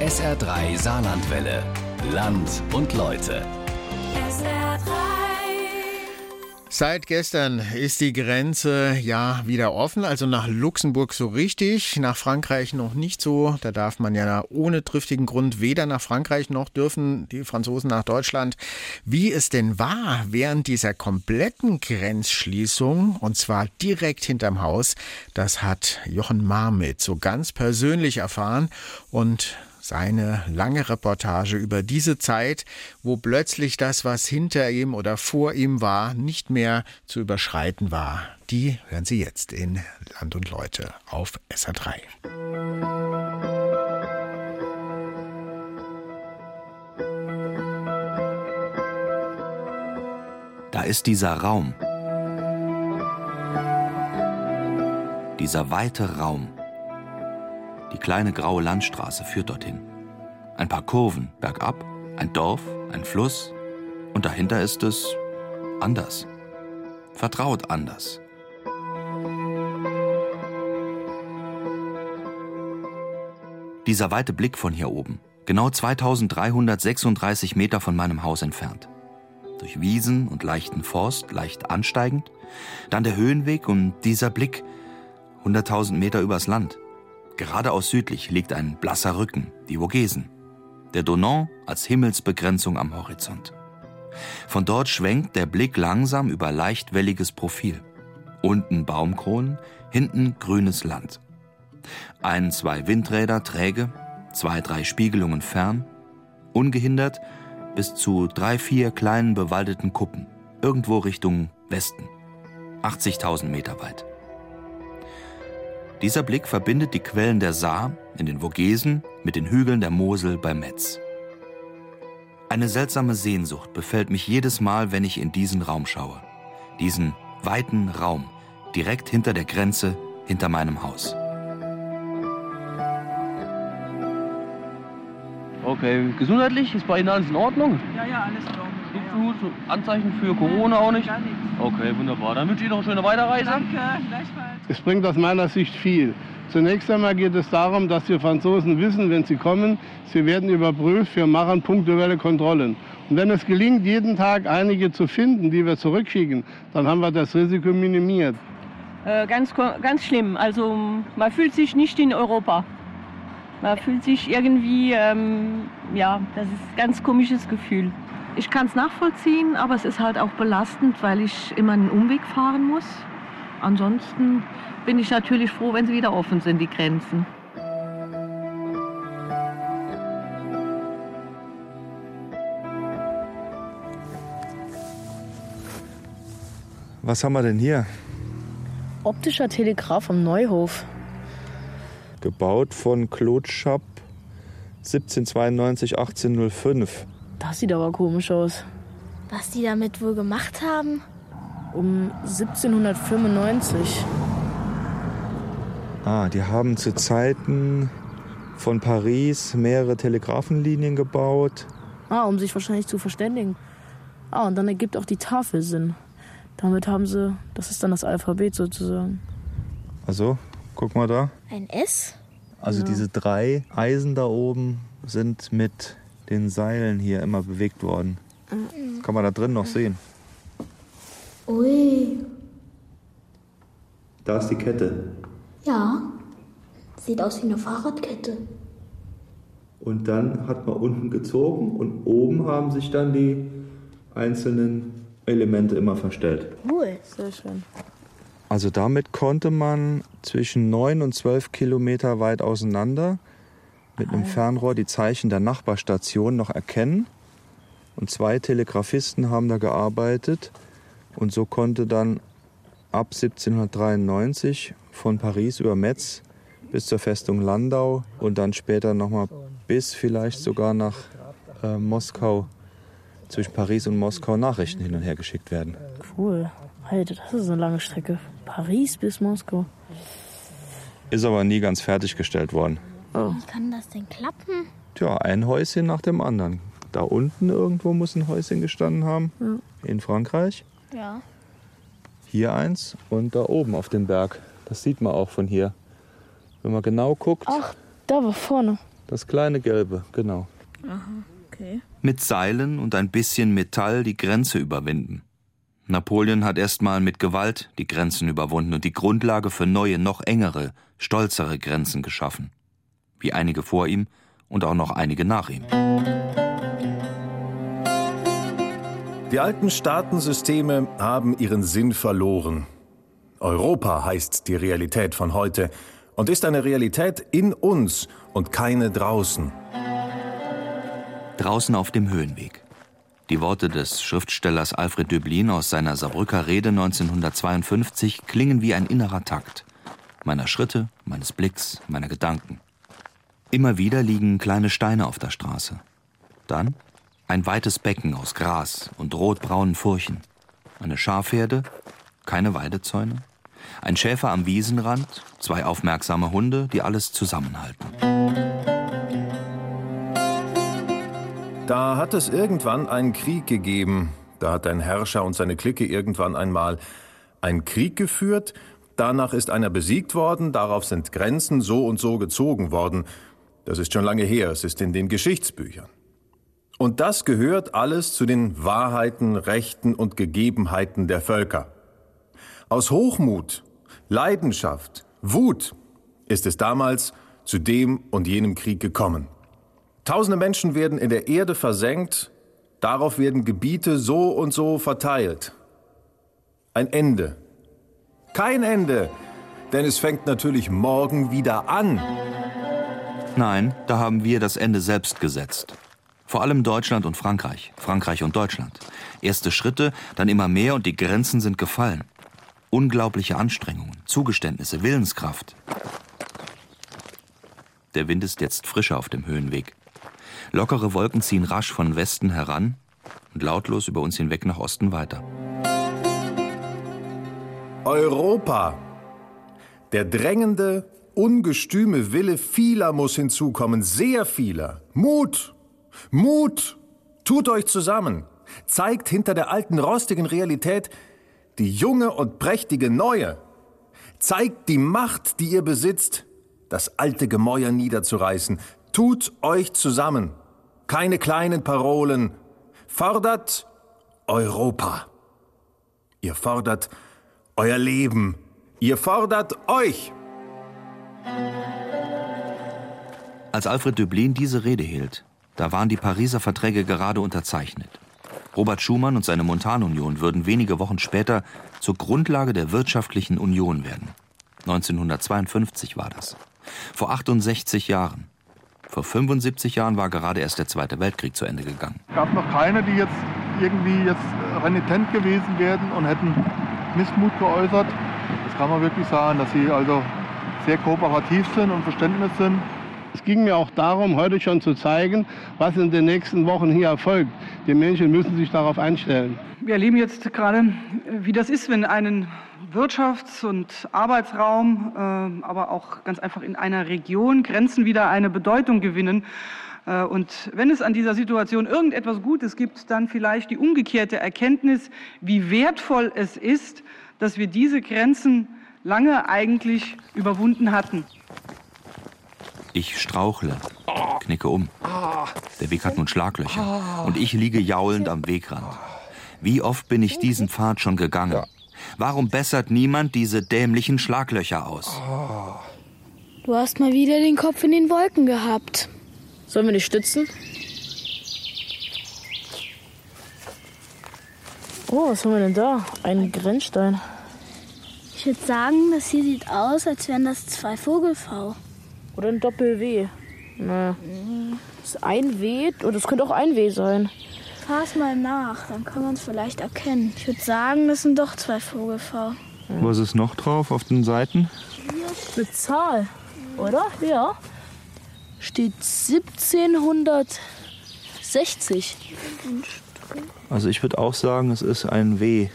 SR3 Saarlandwelle. Land und Leute. Seit gestern ist die Grenze ja wieder offen, also nach Luxemburg so richtig, nach Frankreich noch nicht so. Da darf man ja ohne triftigen Grund weder nach Frankreich noch dürfen die Franzosen nach Deutschland. Wie es denn war während dieser kompletten Grenzschließung, und zwar direkt hinterm Haus, das hat Jochen Marmit so ganz persönlich erfahren und seine lange Reportage über diese Zeit, wo plötzlich das, was hinter ihm oder vor ihm war, nicht mehr zu überschreiten war. Die hören Sie jetzt in Land und Leute auf SA3. Da ist dieser Raum. Dieser weite Raum die kleine graue Landstraße führt dorthin. Ein paar Kurven bergab, ein Dorf, ein Fluss und dahinter ist es anders. Vertraut anders. Dieser weite Blick von hier oben, genau 2336 Meter von meinem Haus entfernt. Durch Wiesen und leichten Forst, leicht ansteigend, dann der Höhenweg und dieser Blick, 100.000 Meter übers Land. Geradeaus südlich liegt ein blasser Rücken, die Vogesen. Der Donau als Himmelsbegrenzung am Horizont. Von dort schwenkt der Blick langsam über leicht welliges Profil. Unten Baumkronen, hinten grünes Land. Ein, zwei Windräder träge, zwei, drei Spiegelungen fern, ungehindert bis zu drei, vier kleinen bewaldeten Kuppen, irgendwo Richtung Westen. 80.000 Meter weit. Dieser Blick verbindet die Quellen der Saar in den Vogesen mit den Hügeln der Mosel bei Metz. Eine seltsame Sehnsucht befällt mich jedes Mal, wenn ich in diesen Raum schaue. Diesen weiten Raum, direkt hinter der Grenze, hinter meinem Haus. Okay, gesundheitlich ist bei Ihnen alles in Ordnung? Ja, ja, alles in Ordnung. Nichts. Anzeichen für Corona auch nicht? Gar nichts. Okay, wunderbar. Dann wünsche ich Ihnen noch eine schöne Weiterreise. Danke, gleichfalls. Es bringt aus meiner Sicht viel. Zunächst einmal geht es darum, dass die Franzosen wissen, wenn sie kommen, sie werden überprüft, wir machen punktuelle Kontrollen. Und wenn es gelingt, jeden Tag einige zu finden, die wir zurückschicken, dann haben wir das Risiko minimiert. Äh, ganz, ganz schlimm. Also man fühlt sich nicht in Europa. Man fühlt sich irgendwie, ähm, ja, das ist ein ganz komisches Gefühl. Ich kann es nachvollziehen, aber es ist halt auch belastend, weil ich immer einen Umweg fahren muss. Ansonsten bin ich natürlich froh, wenn sie wieder offen sind, die Grenzen. Was haben wir denn hier? Optischer Telegraph am Neuhof. Gebaut von Claude Schapp 1792, 1805. Das sieht aber komisch aus. Was die damit wohl gemacht haben? Um 1795. Ah, die haben zu Zeiten von Paris mehrere Telegrafenlinien gebaut. Ah, um sich wahrscheinlich zu verständigen. Ah, und dann ergibt auch die Tafel Sinn. Damit haben sie, das ist dann das Alphabet sozusagen. Also, guck mal da. Ein S? Also ja. diese drei Eisen da oben sind mit den Seilen hier immer bewegt worden. Das kann man da drin noch sehen. Ui. Da ist die Kette. Ja. Sieht aus wie eine Fahrradkette. Und dann hat man unten gezogen und oben haben sich dann die einzelnen Elemente immer verstellt. Cool. Sehr schön. Also damit konnte man zwischen 9 und 12 Kilometer weit auseinander mit einem Fernrohr die Zeichen der Nachbarstation noch erkennen. Und zwei Telegrafisten haben da gearbeitet. Und so konnte dann ab 1793 von Paris über Metz bis zur Festung Landau und dann später nochmal bis vielleicht sogar nach äh, Moskau, zwischen Paris und Moskau Nachrichten hin und her geschickt werden. Cool. Alter, das ist eine lange Strecke. Paris bis Moskau. Ist aber nie ganz fertiggestellt worden. Oh. Wie kann das denn klappen? Tja, ein Häuschen nach dem anderen. Da unten irgendwo muss ein Häuschen gestanden haben. Ja. In Frankreich. Ja. Hier eins und da oben auf dem Berg. Das sieht man auch von hier. Wenn man genau guckt. Ach, da war vorne. Das kleine gelbe, genau. Aha, okay. Mit Seilen und ein bisschen Metall die Grenze überwinden. Napoleon hat erstmal mit Gewalt die Grenzen überwunden und die Grundlage für neue, noch engere, stolzere Grenzen geschaffen. Wie einige vor ihm und auch noch einige nach ihm. Die alten Staatensysteme haben ihren Sinn verloren. Europa heißt die Realität von heute und ist eine Realität in uns und keine draußen. Draußen auf dem Höhenweg. Die Worte des Schriftstellers Alfred Döblin aus seiner Saarbrücker Rede 1952 klingen wie ein innerer Takt. Meiner Schritte, meines Blicks, meiner Gedanken. Immer wieder liegen kleine Steine auf der Straße. Dann ein weites Becken aus Gras und rotbraunen Furchen. Eine Schafherde, keine Weidezäune. Ein Schäfer am Wiesenrand, zwei aufmerksame Hunde, die alles zusammenhalten. Da hat es irgendwann einen Krieg gegeben. Da hat ein Herrscher und seine Clique irgendwann einmal einen Krieg geführt. Danach ist einer besiegt worden, darauf sind Grenzen so und so gezogen worden. Das ist schon lange her, es ist in den Geschichtsbüchern. Und das gehört alles zu den Wahrheiten, Rechten und Gegebenheiten der Völker. Aus Hochmut, Leidenschaft, Wut ist es damals zu dem und jenem Krieg gekommen. Tausende Menschen werden in der Erde versenkt, darauf werden Gebiete so und so verteilt. Ein Ende. Kein Ende, denn es fängt natürlich morgen wieder an. Nein, da haben wir das Ende selbst gesetzt. Vor allem Deutschland und Frankreich, Frankreich und Deutschland. Erste Schritte, dann immer mehr und die Grenzen sind gefallen. Unglaubliche Anstrengungen, Zugeständnisse, Willenskraft. Der Wind ist jetzt frischer auf dem Höhenweg. Lockere Wolken ziehen rasch von Westen heran und lautlos über uns hinweg nach Osten weiter. Europa. Der drängende, ungestüme Wille vieler muss hinzukommen, sehr vieler. Mut, Mut, tut euch zusammen, zeigt hinter der alten rostigen Realität die junge und prächtige neue. Zeigt die Macht, die ihr besitzt, das alte Gemäuer niederzureißen. Tut euch zusammen. Keine kleinen Parolen. Fordert Europa. Ihr fordert euer Leben. Ihr fordert euch. Als Alfred Döblin diese Rede hielt, da waren die Pariser Verträge gerade unterzeichnet. Robert Schumann und seine Montanunion würden wenige Wochen später zur Grundlage der wirtschaftlichen Union werden. 1952 war das. Vor 68 Jahren. Vor 75 Jahren war gerade erst der Zweite Weltkrieg zu Ende gegangen. Es gab noch keine, die jetzt irgendwie jetzt renitent gewesen wären und hätten Missmut geäußert. Das kann man wirklich sagen, dass sie also sehr kooperativ sind und Verständnis sind. Es ging mir auch darum, heute schon zu zeigen, was in den nächsten Wochen hier erfolgt. Die Menschen müssen sich darauf einstellen. Wir erleben jetzt gerade, wie das ist, wenn ein Wirtschafts- und Arbeitsraum, äh, aber auch ganz einfach in einer Region Grenzen wieder eine Bedeutung gewinnen. Äh, und wenn es an dieser Situation irgendetwas Gutes gibt, dann vielleicht die umgekehrte Erkenntnis, wie wertvoll es ist, dass wir diese Grenzen lange eigentlich überwunden hatten. Ich strauchle, knicke um. Der Weg hat nun Schlaglöcher und ich liege jaulend am Wegrand. Wie oft bin ich diesen Pfad schon gegangen? Warum bessert niemand diese dämlichen Schlaglöcher aus? Du hast mal wieder den Kopf in den Wolken gehabt. Sollen wir dich stützen? Oh, was haben wir denn da? Ein Grenzstein. Ich würde sagen, das hier sieht aus, als wären das zwei Vogelfau. Oder ein Doppel-W. Na, das ist ein W und das könnte auch ein W sein. Fahr's mal nach, dann kann man es vielleicht erkennen. Ich würde sagen, das sind doch zwei Vogelfau. Was ist noch drauf auf den Seiten? Eine Zahl, oder? Ja. Steht 1760. Also ich würde auch sagen, es ist ein W.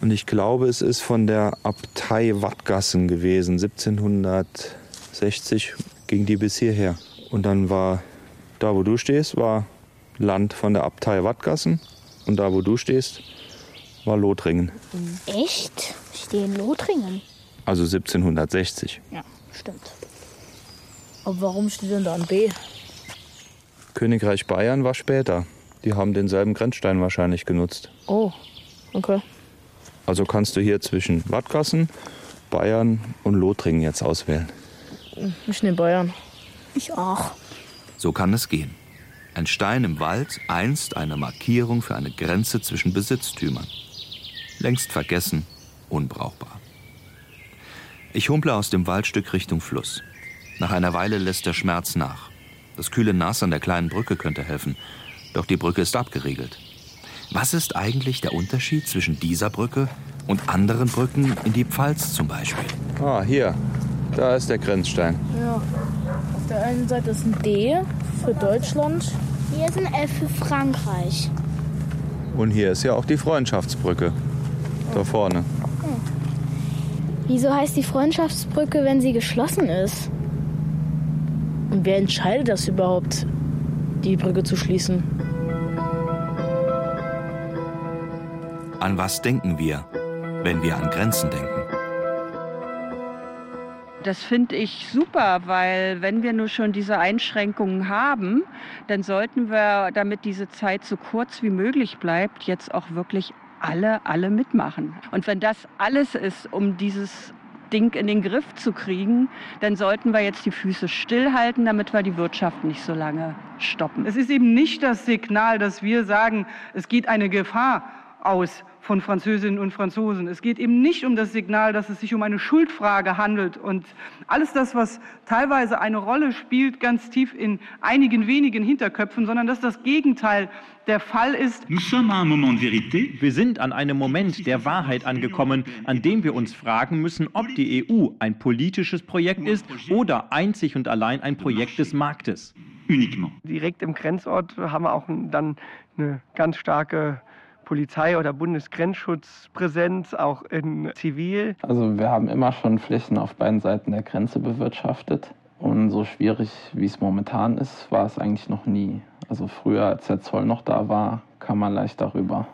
Und ich glaube, es ist von der Abtei Wattgassen gewesen. 1760 ging die bis hierher. Und dann war da, wo du stehst, war Land von der Abtei Wattgassen. Und da, wo du stehst, war Lothringen. Echt? Ich stehe in Lothringen. Also 1760. Ja, stimmt. Aber warum steht denn da ein B? Königreich Bayern war später. Die haben denselben Grenzstein wahrscheinlich genutzt. Oh, okay. Also kannst du hier zwischen Wattgassen, Bayern und Lothringen jetzt auswählen. Ich nehme Bayern. Ich auch. So kann es gehen. Ein Stein im Wald, einst eine Markierung für eine Grenze zwischen Besitztümern. Längst vergessen, unbrauchbar. Ich humple aus dem Waldstück Richtung Fluss. Nach einer Weile lässt der Schmerz nach. Das kühle Nass an der kleinen Brücke könnte helfen, doch die Brücke ist abgeriegelt. Was ist eigentlich der Unterschied zwischen dieser Brücke und anderen Brücken in die Pfalz zum Beispiel? Ah, hier. Da ist der Grenzstein. Ja. Auf der einen Seite ist ein D für Deutschland. Hier ist ein F für Frankreich. Und hier ist ja auch die Freundschaftsbrücke. Da vorne. Wieso heißt die Freundschaftsbrücke, wenn sie geschlossen ist? Und wer entscheidet das überhaupt, die Brücke zu schließen? An was denken wir, wenn wir an Grenzen denken? Das finde ich super, weil wenn wir nur schon diese Einschränkungen haben, dann sollten wir, damit diese Zeit so kurz wie möglich bleibt, jetzt auch wirklich alle, alle mitmachen. Und wenn das alles ist, um dieses Ding in den Griff zu kriegen, dann sollten wir jetzt die Füße stillhalten, damit wir die Wirtschaft nicht so lange stoppen. Es ist eben nicht das Signal, dass wir sagen, es geht eine Gefahr aus von Französinnen und Franzosen. Es geht eben nicht um das Signal, dass es sich um eine Schuldfrage handelt und alles das, was teilweise eine Rolle spielt, ganz tief in einigen wenigen Hinterköpfen, sondern dass das Gegenteil der Fall ist. Wir sind an einem Moment der Wahrheit angekommen, an dem wir uns fragen müssen, ob die EU ein politisches Projekt ist oder einzig und allein ein Projekt des Marktes. Direkt im Grenzort haben wir auch dann eine ganz starke Polizei oder Bundesgrenzschutzpräsenz, auch in Zivil. Also wir haben immer schon Flächen auf beiden Seiten der Grenze bewirtschaftet. Und so schwierig, wie es momentan ist, war es eigentlich noch nie. Also früher, als der Zoll noch da war, kam man leicht darüber.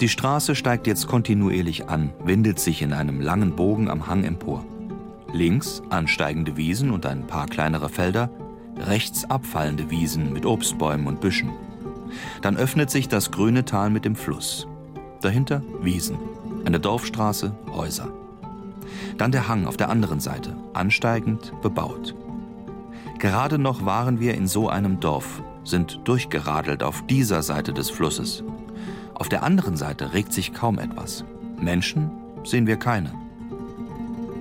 Die Straße steigt jetzt kontinuierlich an, windet sich in einem langen Bogen am Hang empor. Links ansteigende Wiesen und ein paar kleinere Felder, rechts abfallende Wiesen mit Obstbäumen und Büschen. Dann öffnet sich das grüne Tal mit dem Fluss. Dahinter Wiesen, eine Dorfstraße, Häuser. Dann der Hang auf der anderen Seite, ansteigend, bebaut. Gerade noch waren wir in so einem Dorf, sind durchgeradelt auf dieser Seite des Flusses. Auf der anderen Seite regt sich kaum etwas. Menschen sehen wir keine.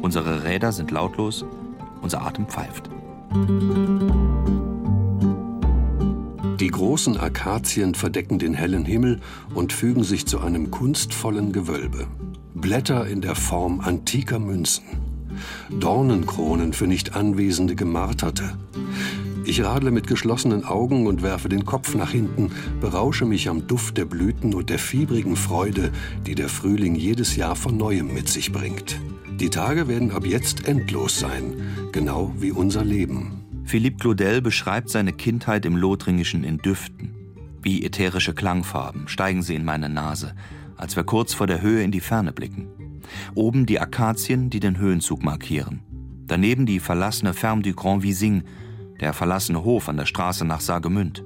Unsere Räder sind lautlos, unser Atem pfeift. Die großen Akazien verdecken den hellen Himmel und fügen sich zu einem kunstvollen Gewölbe. Blätter in der Form antiker Münzen. Dornenkronen für nicht anwesende Gemarterte. Ich radle mit geschlossenen Augen und werfe den Kopf nach hinten, berausche mich am Duft der Blüten und der fiebrigen Freude, die der Frühling jedes Jahr von neuem mit sich bringt. Die Tage werden ab jetzt endlos sein, genau wie unser Leben. Philippe Claudel beschreibt seine Kindheit im Lothringischen in Düften. Wie ätherische Klangfarben steigen sie in meine Nase, als wir kurz vor der Höhe in die Ferne blicken. Oben die Akazien, die den Höhenzug markieren. Daneben die verlassene Ferme du Grand Vising, der verlassene Hof an der Straße nach Saargemünd.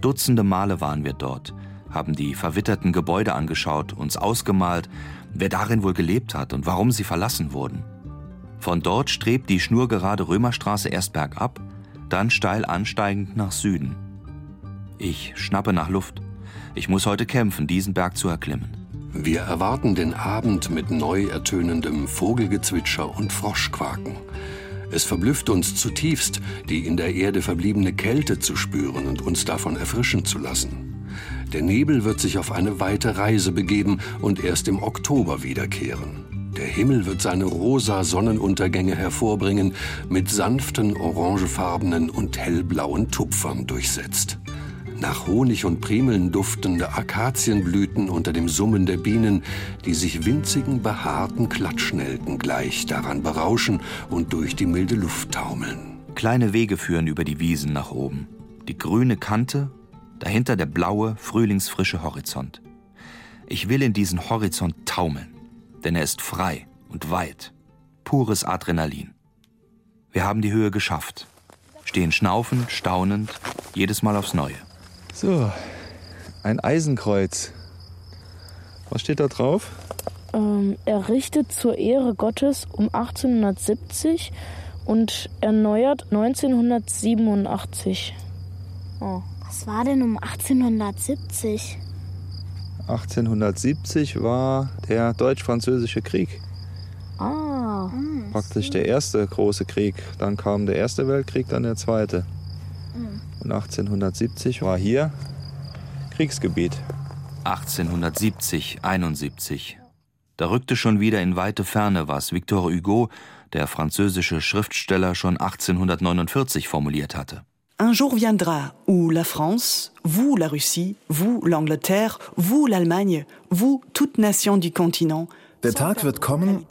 Dutzende Male waren wir dort, haben die verwitterten Gebäude angeschaut, uns ausgemalt, wer darin wohl gelebt hat und warum sie verlassen wurden. Von dort strebt die schnurgerade Römerstraße erst bergab, dann steil ansteigend nach Süden. Ich schnappe nach Luft. Ich muss heute kämpfen, diesen Berg zu erklimmen. Wir erwarten den Abend mit neu ertönendem Vogelgezwitscher und Froschquaken. Es verblüfft uns zutiefst, die in der Erde verbliebene Kälte zu spüren und uns davon erfrischen zu lassen. Der Nebel wird sich auf eine weite Reise begeben und erst im Oktober wiederkehren. Der Himmel wird seine rosa Sonnenuntergänge hervorbringen, mit sanften orangefarbenen und hellblauen Tupfern durchsetzt. Nach Honig und Primeln duftende Akazienblüten unter dem Summen der Bienen, die sich winzigen behaarten Klatschnelken gleich daran berauschen und durch die milde Luft taumeln. Kleine Wege führen über die Wiesen nach oben. Die grüne Kante, dahinter der blaue, frühlingsfrische Horizont. Ich will in diesen Horizont taumeln, denn er ist frei und weit. Pures Adrenalin. Wir haben die Höhe geschafft. stehen schnaufend, staunend, jedes Mal aufs Neue. So, ein Eisenkreuz. Was steht da drauf? Ähm, errichtet zur Ehre Gottes um 1870 und erneuert 1987. Oh. Was war denn um 1870? 1870 war der Deutsch-Französische Krieg. Ah. Praktisch der erste große Krieg. Dann kam der Erste Weltkrieg, dann der zweite. Hm. Und 1870 war hier Kriegsgebiet. 1870, 71. Da rückte schon wieder in weite Ferne, was Victor Hugo, der französische Schriftsteller, schon 1849 formuliert hatte. Un jour viendra où la France, vous la Russie, vous l'Angleterre, vous l'Allemagne, vous toute nation du continent, Der Tag wird kommen,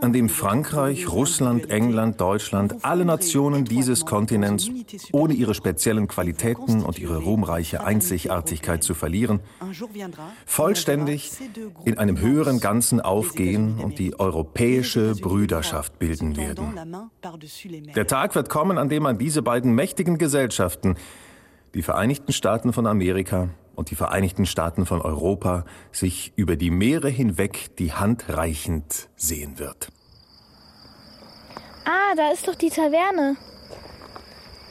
an dem Frankreich, Russland, England, Deutschland, alle Nationen dieses Kontinents, ohne ihre speziellen Qualitäten und ihre ruhmreiche Einzigartigkeit zu verlieren, vollständig in einem höheren Ganzen aufgehen und die europäische Brüderschaft bilden werden. Der Tag wird kommen, an dem man diese beiden mächtigen Gesellschaften, die Vereinigten Staaten von Amerika und die Vereinigten Staaten von Europa sich über die Meere hinweg die Hand reichend sehen wird. Ah, da ist doch die Taverne.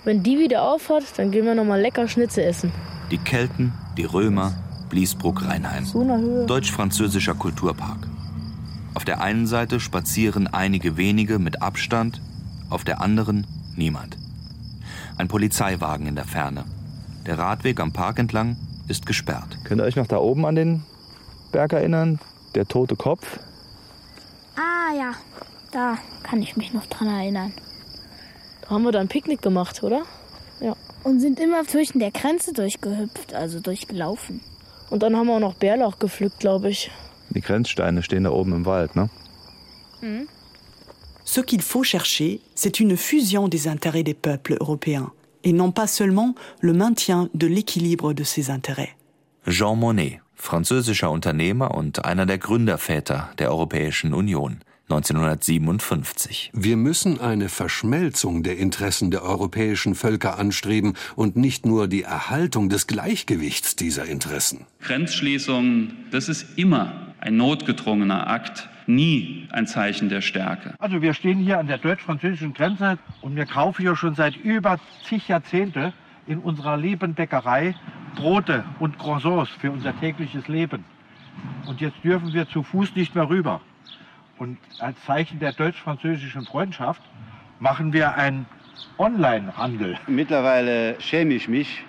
Wenn die wieder aufhat, dann gehen wir noch mal lecker Schnitzel essen. Die Kelten, die Römer, Bliesbruck-Rheinheim. So. Deutsch-französischer Kulturpark. Auf der einen Seite spazieren einige wenige mit Abstand, auf der anderen niemand. Ein Polizeiwagen in der Ferne. Der Radweg am Park entlang ist gesperrt. Könnt ihr euch noch da oben an den Berg erinnern? Der tote Kopf? Ah ja, da kann ich mich noch dran erinnern. Da haben wir dann ein Picknick gemacht, oder? Ja. Und sind immer zwischen der Grenze durchgehüpft, also durchgelaufen. Und dann haben wir auch noch Bärlauch gepflückt, glaube ich. Die Grenzsteine stehen da oben im Wald, ne? Mhm. Ce qu'il faut chercher, c'est une fusion des intérêts des peuples européens et non pas seulement le maintien de l'équilibre de ces intérêts. Jean Monnet, französischer Unternehmer und einer der Gründerväter der Europäischen Union. 1957. Wir müssen eine Verschmelzung der Interessen der europäischen Völker anstreben und nicht nur die Erhaltung des Gleichgewichts dieser Interessen. Grenzschließungen, das ist immer ein notgedrungener Akt, nie ein Zeichen der Stärke. Also wir stehen hier an der deutsch-französischen Grenze und wir kaufen hier schon seit über zig Jahrzehnte in unserer lieben Bäckerei Brote und Croissants für unser tägliches Leben. Und jetzt dürfen wir zu Fuß nicht mehr rüber. Und als Zeichen der deutsch-französischen Freundschaft machen wir einen Online-Handel. Mittlerweile schäme ich mich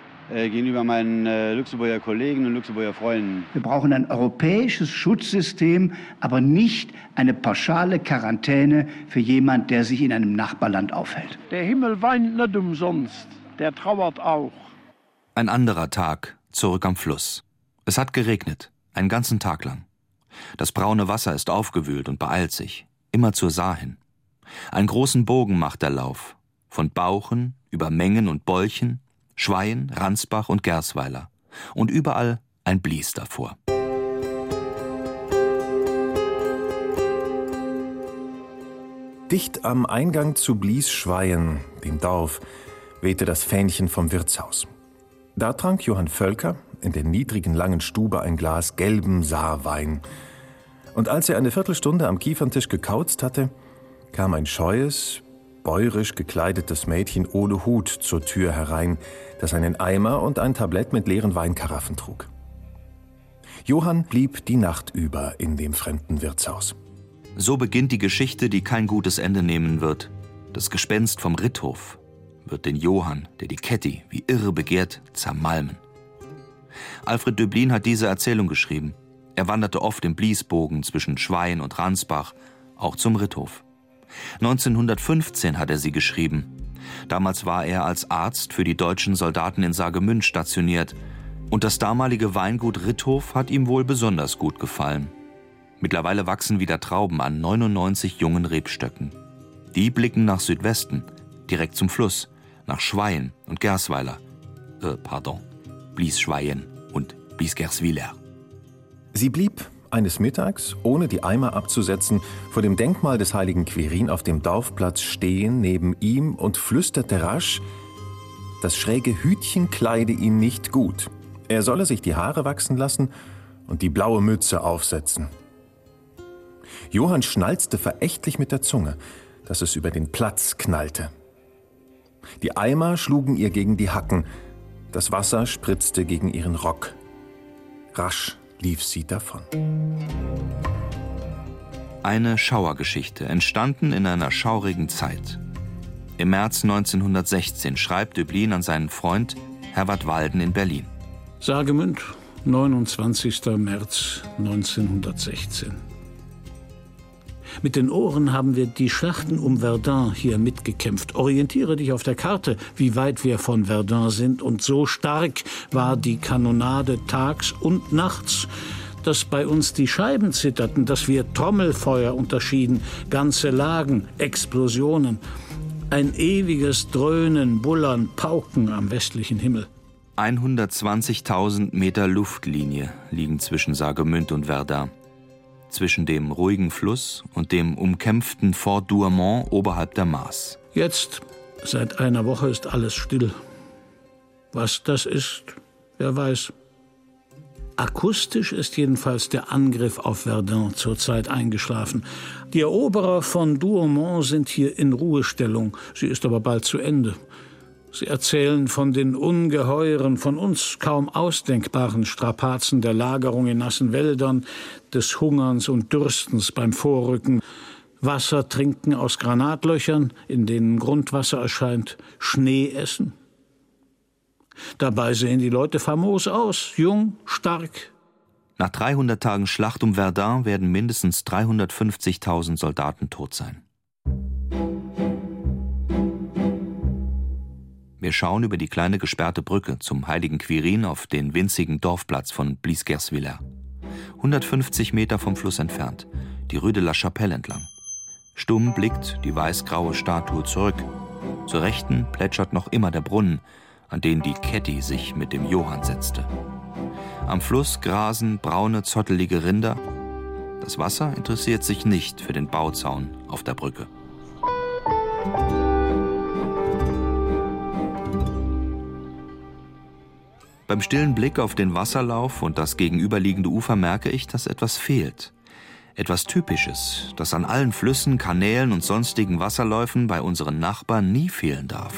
gegenüber meinen äh, Luxemburger Kollegen und Luxemburger Freunden. Wir brauchen ein europäisches Schutzsystem, aber nicht eine pauschale Quarantäne für jemanden, der sich in einem Nachbarland aufhält. Der Himmel weint nicht umsonst, der trauert auch. Ein anderer Tag, zurück am Fluss. Es hat geregnet, einen ganzen Tag lang. Das braune Wasser ist aufgewühlt und beeilt sich, immer zur Saar hin. Einen großen Bogen macht der Lauf, von Bauchen über Mengen und Bolchen, Schweien, Ransbach und Gersweiler. Und überall ein Blies davor. Dicht am Eingang zu Blies-Schweien, dem Dorf, wehte das Fähnchen vom Wirtshaus. Da trank Johann Völker in der niedrigen langen Stube ein Glas gelben Saarwein. Und als er eine Viertelstunde am Kieferntisch gekauzt hatte, kam ein scheues, bäuerisch gekleidetes Mädchen ohne Hut zur Tür herein, das einen Eimer und ein Tablett mit leeren Weinkaraffen trug. Johann blieb die Nacht über in dem fremden Wirtshaus. So beginnt die Geschichte, die kein gutes Ende nehmen wird. Das Gespenst vom Ritthof wird den Johann, der die Ketty wie irre begehrt, zermalmen. Alfred Döblin hat diese Erzählung geschrieben. Er wanderte oft im Bliesbogen zwischen Schwein und Ransbach, auch zum Ritthof. 1915 hat er sie geschrieben. Damals war er als Arzt für die deutschen Soldaten in Saargemünd stationiert. Und das damalige Weingut Ritthof hat ihm wohl besonders gut gefallen. Mittlerweile wachsen wieder Trauben an 99 jungen Rebstöcken. Die blicken nach Südwesten, direkt zum Fluss, nach Schweien und Gersweiler. Äh, pardon, Bliesschweien und Bliesgerswiller. Sie blieb eines Mittags, ohne die Eimer abzusetzen, vor dem Denkmal des heiligen Quirin auf dem Dorfplatz stehen neben ihm und flüsterte rasch, Das schräge Hütchen kleide ihn nicht gut. Er solle sich die Haare wachsen lassen und die blaue Mütze aufsetzen. Johann schnalzte verächtlich mit der Zunge, dass es über den Platz knallte. Die Eimer schlugen ihr gegen die Hacken, das Wasser spritzte gegen ihren Rock. Rasch lief sie davon. Eine Schauergeschichte, entstanden in einer schaurigen Zeit. Im März 1916 schreibt Döblin an seinen Freund Herbert Walden in Berlin. Sagemünd, 29. März 1916. Mit den Ohren haben wir die Schlachten um Verdun hier mitgekämpft. Orientiere dich auf der Karte, wie weit wir von Verdun sind. Und so stark war die Kanonade tags und nachts, dass bei uns die Scheiben zitterten, dass wir Trommelfeuer unterschieden, ganze Lagen, Explosionen. Ein ewiges Dröhnen, Bullern, Pauken am westlichen Himmel. 120.000 Meter Luftlinie liegen zwischen Saargemünd und Verdun. Zwischen dem ruhigen Fluss und dem umkämpften Fort Douaumont oberhalb der Maas. Jetzt, seit einer Woche, ist alles still. Was das ist, wer weiß. Akustisch ist jedenfalls der Angriff auf Verdun zurzeit eingeschlafen. Die Eroberer von Douaumont sind hier in Ruhestellung. Sie ist aber bald zu Ende. Sie erzählen von den ungeheuren, von uns kaum ausdenkbaren Strapazen der Lagerung in nassen Wäldern, des Hungerns und Dürstens beim Vorrücken, Wasser trinken aus Granatlöchern, in denen Grundwasser erscheint, Schnee essen. Dabei sehen die Leute famos aus, jung, stark. Nach 300 Tagen Schlacht um Verdun werden mindestens 350.000 Soldaten tot sein. Wir schauen über die kleine gesperrte Brücke zum heiligen Quirin auf den winzigen Dorfplatz von Blisgersviller. 150 Meter vom Fluss entfernt, die Rue de la Chapelle entlang. Stumm blickt die weißgraue Statue zurück. Zur Rechten plätschert noch immer der Brunnen, an den die Ketty sich mit dem Johann setzte. Am Fluss grasen braune, zottelige Rinder. Das Wasser interessiert sich nicht für den Bauzaun auf der Brücke. Beim stillen Blick auf den Wasserlauf und das gegenüberliegende Ufer merke ich, dass etwas fehlt. Etwas Typisches, das an allen Flüssen, Kanälen und sonstigen Wasserläufen bei unseren Nachbarn nie fehlen darf.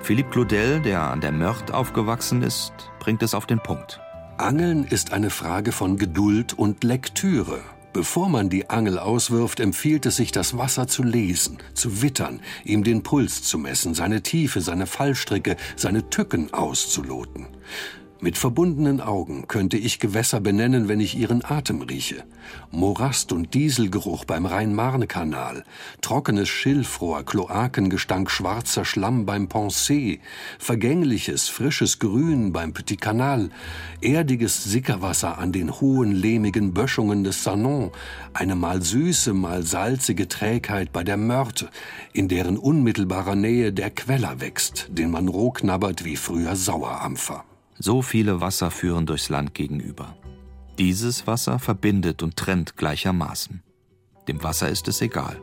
Philippe Claudel, der an der Mörth aufgewachsen ist, bringt es auf den Punkt. Angeln ist eine Frage von Geduld und Lektüre. Bevor man die Angel auswirft, empfiehlt es sich, das Wasser zu lesen, zu wittern, ihm den Puls zu messen, seine Tiefe, seine Fallstricke, seine Tücken auszuloten. Mit verbundenen Augen könnte ich Gewässer benennen, wenn ich ihren Atem rieche. Morast- und Dieselgeruch beim Rhein-Marne-Kanal, trockenes Schilfrohr, Kloakengestank schwarzer Schlamm beim Pensée, vergängliches, frisches Grün beim Petit Canal, erdiges Sickerwasser an den hohen, lehmigen Böschungen des Sanon, eine mal süße, mal salzige Trägheit bei der Mörte, in deren unmittelbarer Nähe der Queller wächst, den man roh knabbert wie früher Sauerampfer. So viele Wasser führen durchs Land gegenüber. Dieses Wasser verbindet und trennt gleichermaßen. Dem Wasser ist es egal.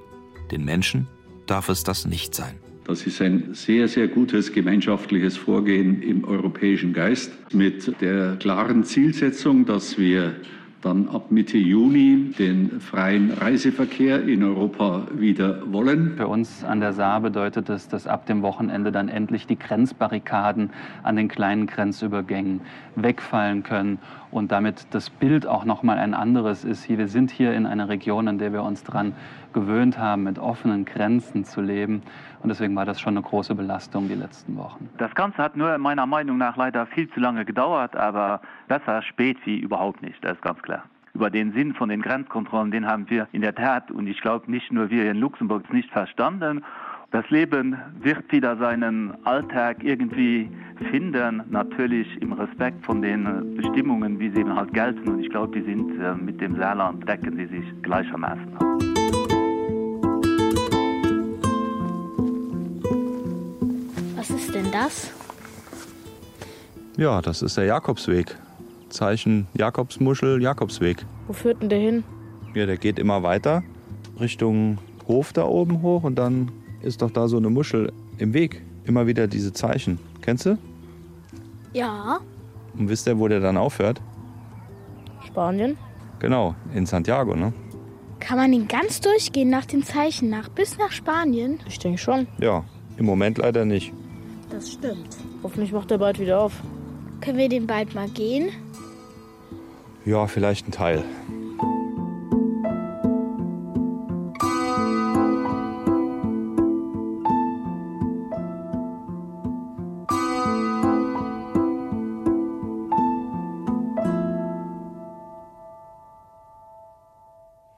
Den Menschen darf es das nicht sein. Das ist ein sehr, sehr gutes gemeinschaftliches Vorgehen im europäischen Geist mit der klaren Zielsetzung, dass wir dann ab Mitte Juni den freien Reiseverkehr in Europa wieder wollen. Für uns an der Saar bedeutet es, dass ab dem Wochenende dann endlich die Grenzbarrikaden an den kleinen Grenzübergängen wegfallen können und damit das Bild auch noch mal ein anderes ist. Wir sind hier in einer Region, in der wir uns daran gewöhnt haben, mit offenen Grenzen zu leben. Und deswegen war das schon eine große Belastung die letzten Wochen. Das Ganze hat nur meiner Meinung nach leider viel zu lange gedauert, aber besser spät wie überhaupt nicht, das ist ganz klar. Über den Sinn von den Grenzkontrollen, den haben wir in der Tat, und ich glaube nicht nur wir in Luxemburg, nicht verstanden. Das Leben wird wieder seinen Alltag irgendwie finden, natürlich im Respekt von den Bestimmungen, wie sie eben halt gelten. Und ich glaube, die sind äh, mit dem Saarland, decken sie sich gleichermaßen ab. Ist denn das? Ja, das ist der Jakobsweg. Zeichen Jakobsmuschel, Jakobsweg. Wo führt denn der hin? Ja, der geht immer weiter Richtung Hof da oben hoch und dann ist doch da so eine Muschel im Weg. immer wieder diese Zeichen. Kennst du? Ja. Und wisst ihr, wo der dann aufhört? Spanien? Genau, in Santiago, ne? Kann man ihn ganz durchgehen nach den Zeichen nach bis nach Spanien? Ich denke schon. Ja, im Moment leider nicht. Das stimmt. Hoffentlich macht er bald wieder auf. Können wir den bald mal gehen? Ja, vielleicht ein Teil.